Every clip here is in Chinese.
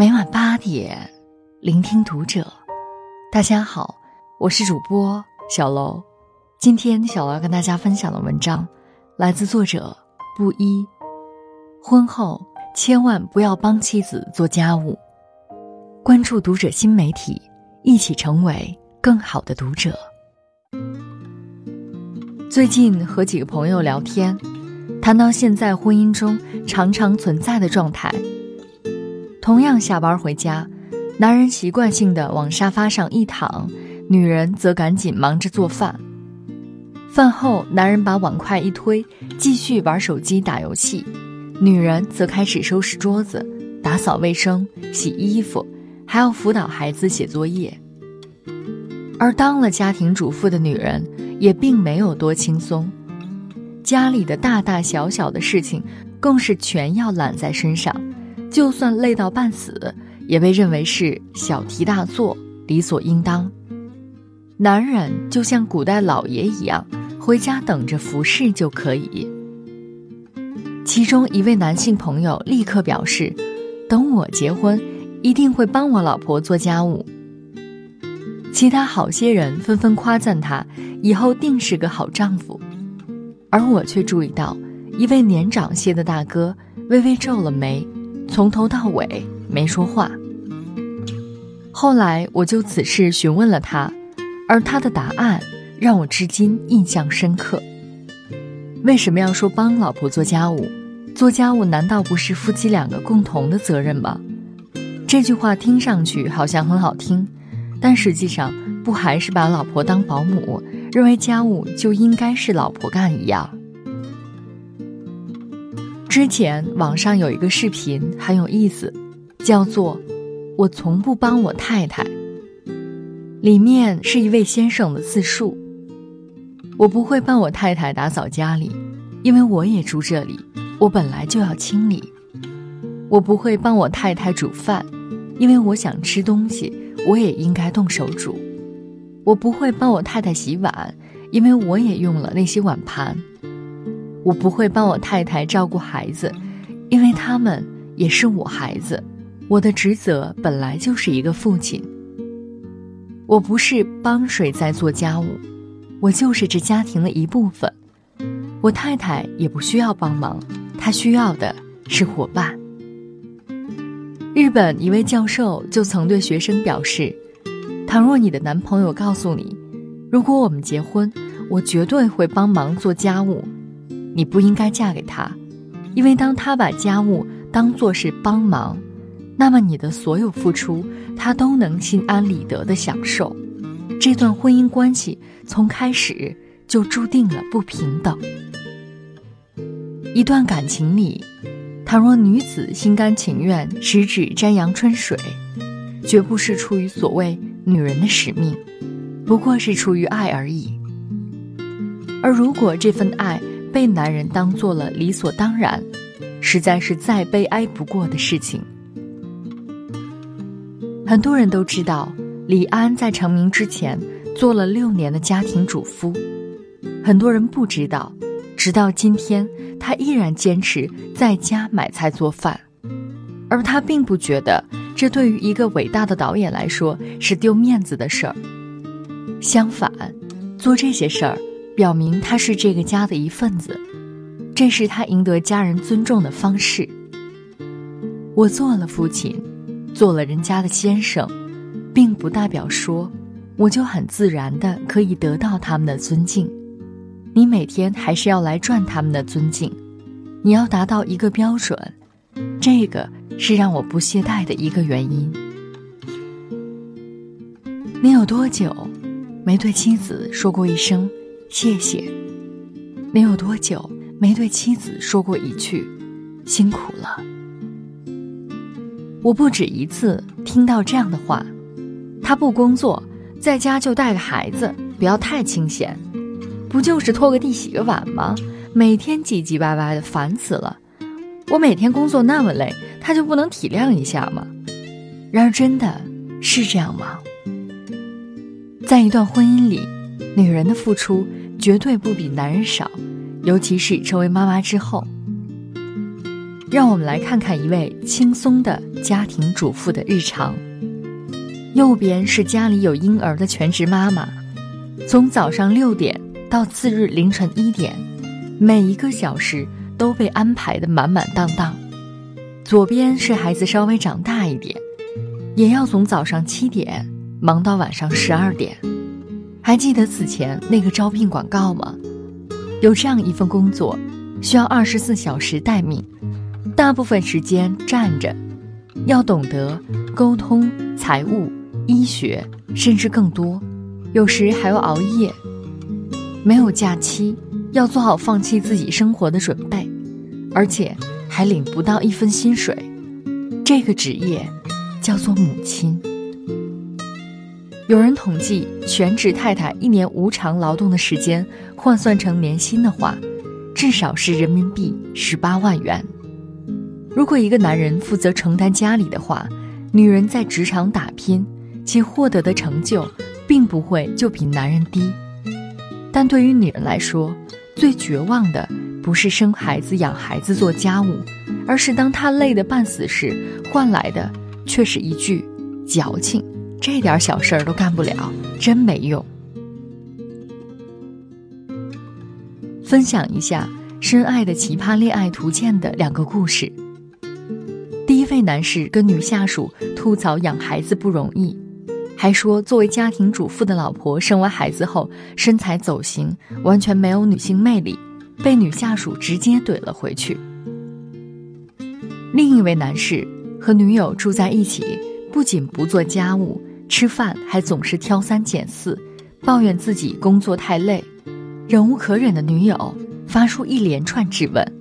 每晚八点，聆听读者。大家好，我是主播小楼。今天小楼要跟大家分享的文章，来自作者布衣。婚后千万不要帮妻子做家务。关注读者新媒体，一起成为更好的读者。最近和几个朋友聊天，谈到现在婚姻中常常存在的状态。同样下班回家，男人习惯性的往沙发上一躺，女人则赶紧忙着做饭。饭后，男人把碗筷一推，继续玩手机打游戏，女人则开始收拾桌子、打扫卫生、洗衣服，还要辅导孩子写作业。而当了家庭主妇的女人，也并没有多轻松，家里的大大小小的事情，更是全要揽在身上。就算累到半死，也被认为是小题大做，理所应当。男人就像古代老爷一样，回家等着服侍就可以。其中一位男性朋友立刻表示：“等我结婚，一定会帮我老婆做家务。”其他好些人纷纷夸赞他以后定是个好丈夫，而我却注意到一位年长些的大哥微微皱了眉。从头到尾没说话。后来我就此事询问了他，而他的答案让我至今印象深刻。为什么要说帮老婆做家务？做家务难道不是夫妻两个共同的责任吗？这句话听上去好像很好听，但实际上不还是把老婆当保姆，认为家务就应该是老婆干一样？之前网上有一个视频很有意思，叫做“我从不帮我太太”。里面是一位先生的自述：“我不会帮我太太打扫家里，因为我也住这里，我本来就要清理。我不会帮我太太煮饭，因为我想吃东西，我也应该动手煮。我不会帮我太太洗碗，因为我也用了那些碗盘。”我不会帮我太太照顾孩子，因为他们也是我孩子。我的职责本来就是一个父亲。我不是帮谁在做家务，我就是这家庭的一部分。我太太也不需要帮忙，她需要的是伙伴。日本一位教授就曾对学生表示：“倘若你的男朋友告诉你，如果我们结婚，我绝对会帮忙做家务。”你不应该嫁给他，因为当他把家务当做是帮忙，那么你的所有付出他都能心安理得的享受。这段婚姻关系从开始就注定了不平等。一段感情里，倘若女子心甘情愿十指沾阳春水，绝不是出于所谓女人的使命，不过是出于爱而已。而如果这份爱，被男人当做了理所当然，实在是再悲哀不过的事情。很多人都知道，李安在成名之前做了六年的家庭主妇。很多人不知道，直到今天，他依然坚持在家买菜做饭，而他并不觉得这对于一个伟大的导演来说是丢面子的事儿。相反，做这些事儿。表明他是这个家的一份子，这是他赢得家人尊重的方式。我做了父亲，做了人家的先生，并不代表说我就很自然的可以得到他们的尊敬。你每天还是要来赚他们的尊敬，你要达到一个标准，这个是让我不懈怠的一个原因。你有多久没对妻子说过一声？谢谢，你有多久没对妻子说过一句“辛苦了”？我不止一次听到这样的话：“他不工作，在家就带个孩子，不要太清闲，不就是拖个地、洗个碗吗？每天唧唧歪歪的，烦死了！我每天工作那么累，他就不能体谅一下吗？”然而，真的是这样吗？在一段婚姻里，女人的付出。绝对不比男人少，尤其是成为妈妈之后。让我们来看看一位轻松的家庭主妇的日常。右边是家里有婴儿的全职妈妈，从早上六点到次日凌晨一点，每一个小时都被安排的满满当当。左边是孩子稍微长大一点，也要从早上七点忙到晚上十二点。还记得此前那个招聘广告吗？有这样一份工作，需要二十四小时待命，大部分时间站着，要懂得沟通、财务。医学，甚至更多，有时还要熬夜，没有假期，要做好放弃自己生活的准备，而且还领不到一分薪水。这个职业叫做母亲。有人统计，全职太太一年无偿劳动的时间换算成年薪的话，至少是人民币十八万元。如果一个男人负责承担家里的话，女人在职场打拼。其获得的成就，并不会就比男人低，但对于女人来说，最绝望的不是生孩子、养孩子、做家务，而是当她累得半死时，换来的却是一句“矫情”，这点小事儿都干不了，真没用。分享一下深爱的奇葩恋爱图鉴的两个故事。第一位男士跟女下属吐槽养孩子不容易。还说，作为家庭主妇的老婆生完孩子后身材走形，完全没有女性魅力，被女下属直接怼了回去。另一位男士和女友住在一起，不仅不做家务，吃饭还总是挑三拣四，抱怨自己工作太累。忍无可忍的女友发出一连串质问。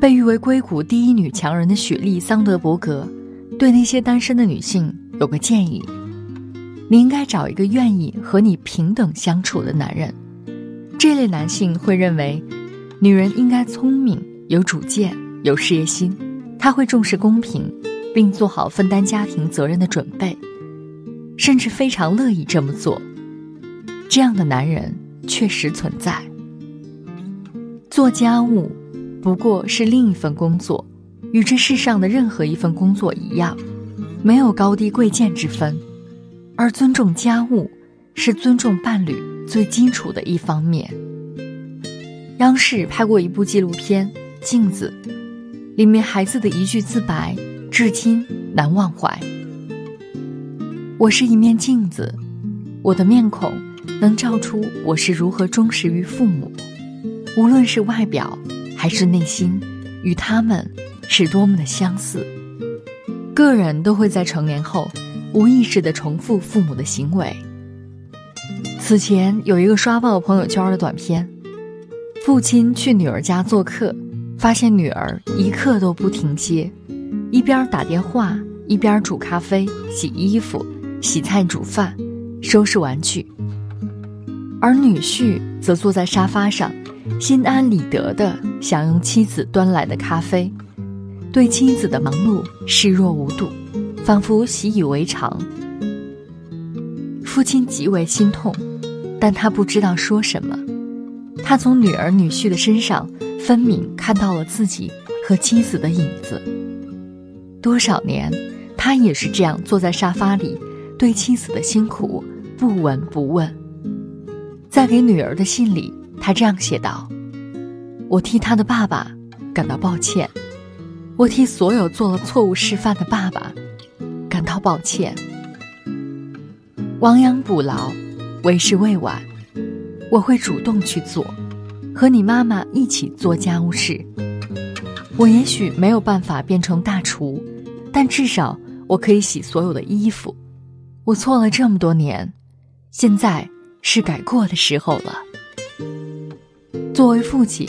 被誉为硅谷第一女强人的雪莉·桑德伯格，对那些单身的女性。有个建议，你应该找一个愿意和你平等相处的男人。这类男性会认为，女人应该聪明、有主见、有事业心，他会重视公平，并做好分担家庭责任的准备，甚至非常乐意这么做。这样的男人确实存在。做家务不过是另一份工作，与这世上的任何一份工作一样。没有高低贵贱之分，而尊重家务是尊重伴侣最基础的一方面。央视拍过一部纪录片《镜子》，里面孩子的一句自白至今难忘怀：“我是一面镜子，我的面孔能照出我是如何忠实于父母，无论是外表还是内心，与他们是多么的相似。”个人都会在成年后无意识地重复父母的行为。此前有一个刷爆朋友圈的短片：父亲去女儿家做客，发现女儿一刻都不停歇，一边打电话，一边煮咖啡、洗衣服、洗菜、煮饭、收拾玩具，而女婿则坐在沙发上，心安理得地享用妻子端来的咖啡。对妻子的忙碌视若无睹，仿佛习以为常。父亲极为心痛，但他不知道说什么。他从女儿女婿的身上分明看到了自己和妻子的影子。多少年，他也是这样坐在沙发里，对妻子的辛苦不闻不问。在给女儿的信里，他这样写道：“我替他的爸爸感到抱歉。”我替所有做了错误示范的爸爸感到抱歉。亡羊补牢，为时未晚。我会主动去做，和你妈妈一起做家务事。我也许没有办法变成大厨，但至少我可以洗所有的衣服。我错了这么多年，现在是改过的时候了。作为父亲，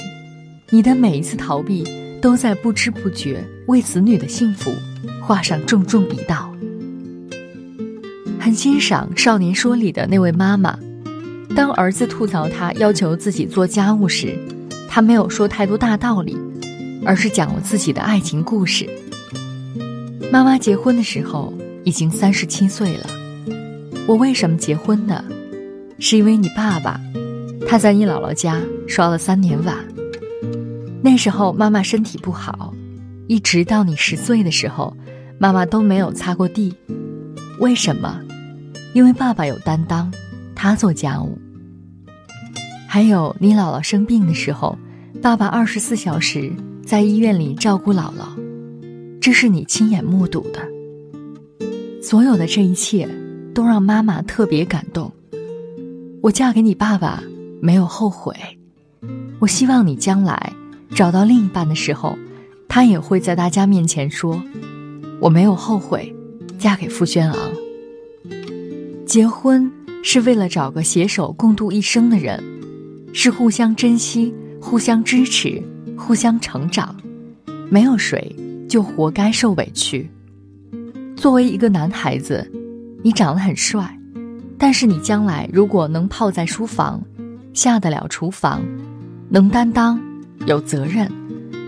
你的每一次逃避。都在不知不觉为子女的幸福画上重重一道。很欣赏《少年说》里的那位妈妈，当儿子吐槽他要求自己做家务时，他没有说太多大道理，而是讲了自己的爱情故事。妈妈结婚的时候已经三十七岁了，我为什么结婚呢？是因为你爸爸，他在你姥姥家刷了三年碗。那时候妈妈身体不好，一直到你十岁的时候，妈妈都没有擦过地。为什么？因为爸爸有担当，他做家务。还有你姥姥生病的时候，爸爸二十四小时在医院里照顾姥姥，这是你亲眼目睹的。所有的这一切，都让妈妈特别感动。我嫁给你爸爸没有后悔，我希望你将来。找到另一半的时候，他也会在大家面前说：“我没有后悔，嫁给傅轩昂。”结婚是为了找个携手共度一生的人，是互相珍惜、互相支持、互相成长。没有谁就活该受委屈。作为一个男孩子，你长得很帅，但是你将来如果能泡在书房，下得了厨房，能担当。有责任，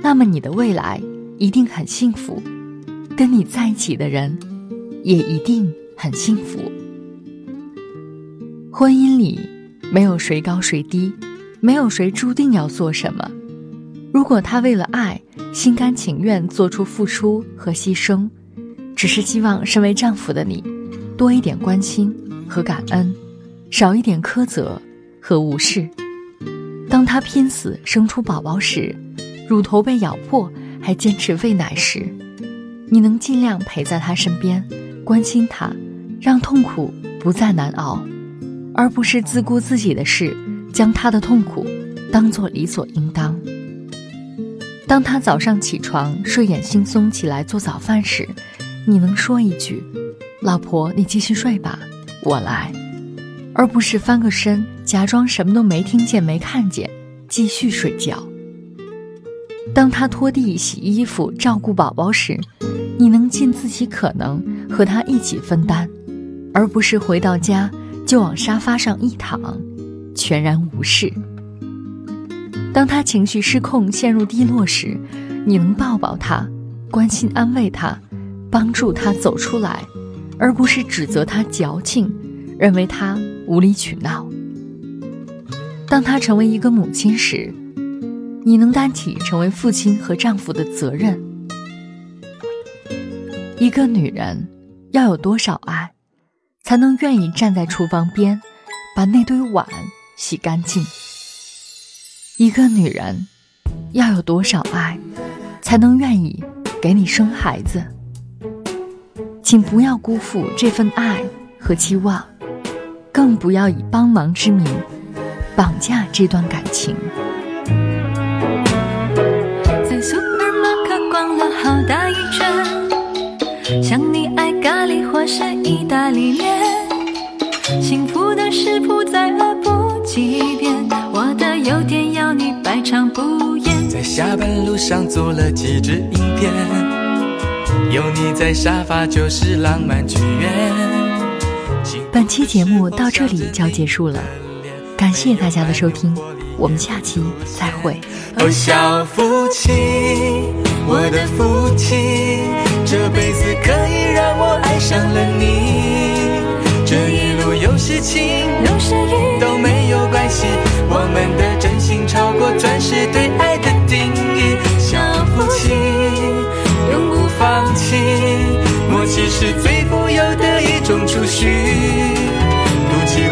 那么你的未来一定很幸福，跟你在一起的人也一定很幸福。婚姻里没有谁高谁低，没有谁注定要做什么。如果他为了爱心甘情愿做出付出和牺牲，只是希望身为丈夫的你多一点关心和感恩，少一点苛责和无视。当他拼死生出宝宝时，乳头被咬破还坚持喂奶时，你能尽量陪在他身边，关心他，让痛苦不再难熬，而不是自顾自己的事，将他的痛苦当做理所应当。当他早上起床睡眼惺忪起来做早饭时，你能说一句：“老婆，你继续睡吧，我来。”而不是翻个身，假装什么都没听见、没看见，继续睡觉。当他拖地、洗衣服、照顾宝宝时，你能尽自己可能和他一起分担，而不是回到家就往沙发上一躺，全然无视。当他情绪失控、陷入低落时，你能抱抱他，关心安慰他，帮助他走出来，而不是指责他矫情。认为他无理取闹。当他成为一个母亲时，你能担起成为父亲和丈夫的责任。一个女人要有多少爱，才能愿意站在厨房边，把那堆碗洗干净？一个女人要有多少爱，才能愿意给你生孩子？请不要辜负这份爱和期望。更不要以帮忙之名绑架这段感情。在苏尔马克逛了好大一圈，想你爱咖喱或是意大利面，幸福的食谱再饿不几遍，我的优点要你百尝不厌。在下班路上做了几支影片，有你在沙发就是浪漫剧院。本期节目到这里就要结束了，感谢大家的收听，我们下期再会。哦，小夫妻，我的夫妻，这辈子可以让我爱上了你。这一路有事情，有时雨都没有关系，我们的过钻石对爱的定义。小夫妻，永不放弃，默契是最富有的一种储蓄。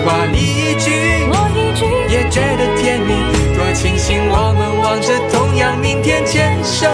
话你一句，我一句，也觉得甜蜜。多庆幸我们望着同样明天，牵手。